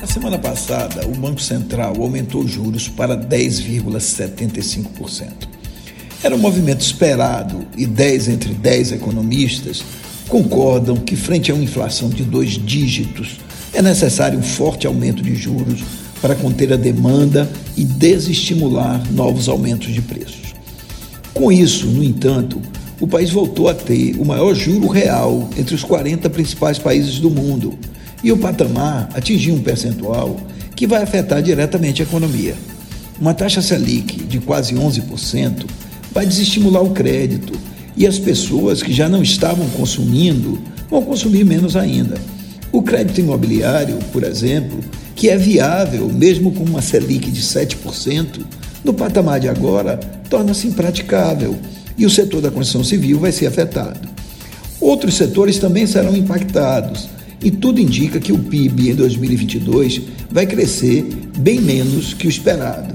Na semana passada, o Banco Central aumentou juros para 10,75%. Era um movimento esperado e 10 entre 10 economistas concordam que, frente a uma inflação de dois dígitos, é necessário um forte aumento de juros para conter a demanda e desestimular novos aumentos de preços. Com isso, no entanto, o país voltou a ter o maior juro real entre os 40 principais países do mundo e o patamar atingiu um percentual que vai afetar diretamente a economia. Uma taxa Selic de quase 11% vai desestimular o crédito e as pessoas que já não estavam consumindo vão consumir menos ainda. O crédito imobiliário, por exemplo, que é viável mesmo com uma Selic de 7%, no patamar de agora torna-se impraticável e o setor da construção civil vai ser afetado. Outros setores também serão impactados, e tudo indica que o PIB em 2022 vai crescer bem menos que o esperado.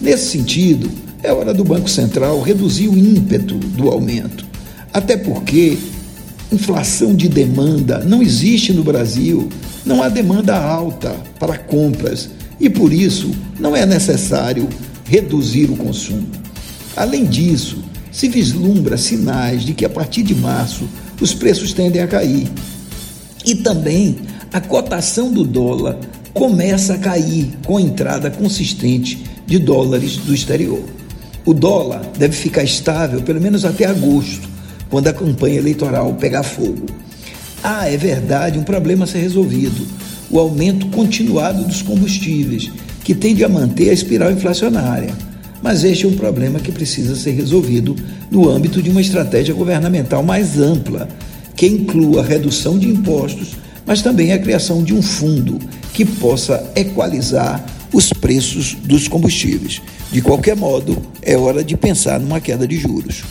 Nesse sentido, é hora do Banco Central reduzir o ímpeto do aumento, até porque inflação de demanda não existe no Brasil, não há demanda alta para compras e por isso não é necessário reduzir o consumo. Além disso, se vislumbra sinais de que a partir de março os preços tendem a cair e também a cotação do dólar começa a cair com a entrada consistente de dólares do exterior. O dólar deve ficar estável pelo menos até agosto, quando a campanha eleitoral pegar fogo. Ah, é verdade, um problema a ser resolvido: o aumento continuado dos combustíveis, que tende a manter a espiral inflacionária. Mas este é um problema que precisa ser resolvido no âmbito de uma estratégia governamental mais ampla que inclua a redução de impostos, mas também a criação de um fundo que possa equalizar os preços dos combustíveis. De qualquer modo, é hora de pensar numa queda de juros.